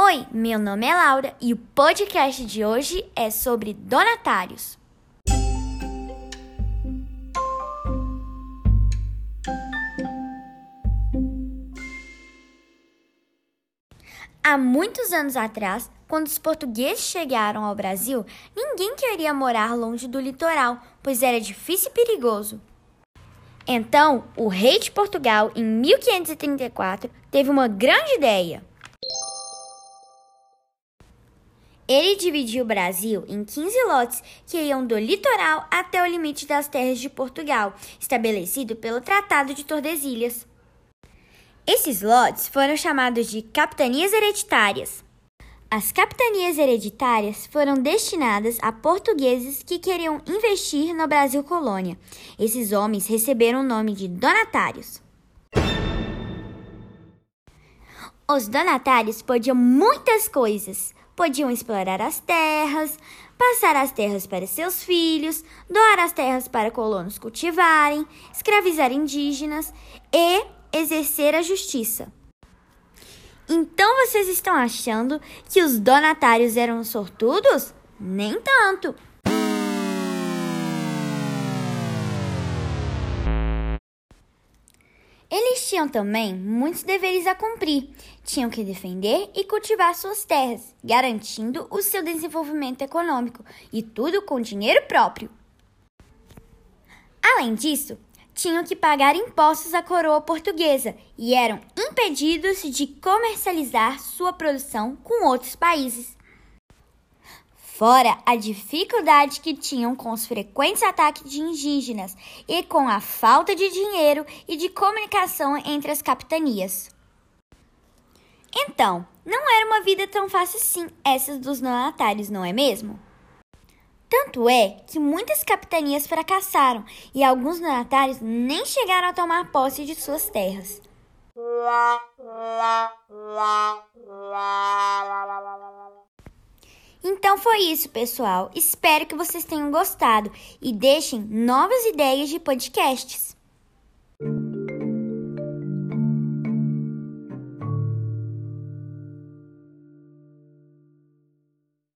Oi, meu nome é Laura e o podcast de hoje é sobre donatários. Há muitos anos atrás, quando os portugueses chegaram ao Brasil, ninguém queria morar longe do litoral, pois era difícil e perigoso. Então, o rei de Portugal, em 1534, teve uma grande ideia. Ele dividiu o Brasil em 15 lotes que iam do litoral até o limite das terras de Portugal, estabelecido pelo Tratado de Tordesilhas. Esses lotes foram chamados de capitanias hereditárias. As capitanias hereditárias foram destinadas a portugueses que queriam investir no Brasil colônia. Esses homens receberam o nome de donatários. Os donatários podiam muitas coisas. Podiam explorar as terras, passar as terras para seus filhos, doar as terras para colonos cultivarem, escravizar indígenas e exercer a justiça. Então vocês estão achando que os donatários eram sortudos? Nem tanto! Eles tinham também muitos deveres a cumprir. Tinham que defender e cultivar suas terras, garantindo o seu desenvolvimento econômico e tudo com dinheiro próprio. Além disso, tinham que pagar impostos à coroa portuguesa e eram impedidos de comercializar sua produção com outros países. Fora a dificuldade que tinham com os frequentes ataques de indígenas e com a falta de dinheiro e de comunicação entre as capitanias. Então, não era uma vida tão fácil assim, essas dos donatários, não é mesmo? Tanto é que muitas capitanias fracassaram e alguns donatários nem chegaram a tomar posse de suas terras. Então foi isso, pessoal. Espero que vocês tenham gostado e deixem novas ideias de podcasts.